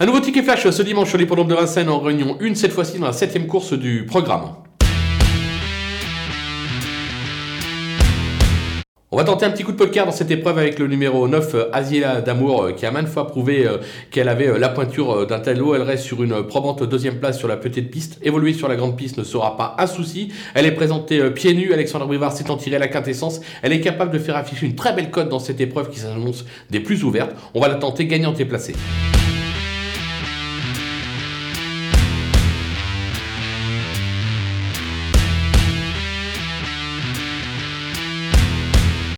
Un nouveau ticket flash ce dimanche sur l'hippodrome de Vincennes en réunion une cette fois-ci dans la septième course du programme. On va tenter un petit coup de poker dans cette épreuve avec le numéro 9, euh, Asiela Damour, euh, qui a maintes fois prouvé euh, qu'elle avait la pointure d'un tel Elle reste sur une probante deuxième place sur la petite piste. Évoluer sur la grande piste ne sera pas un souci. Elle est présentée pieds nus. Alexandre Brivard s'est en tiré la quintessence. Elle est capable de faire afficher une très belle cote dans cette épreuve qui s'annonce des plus ouvertes. On va la tenter gagnante et placée.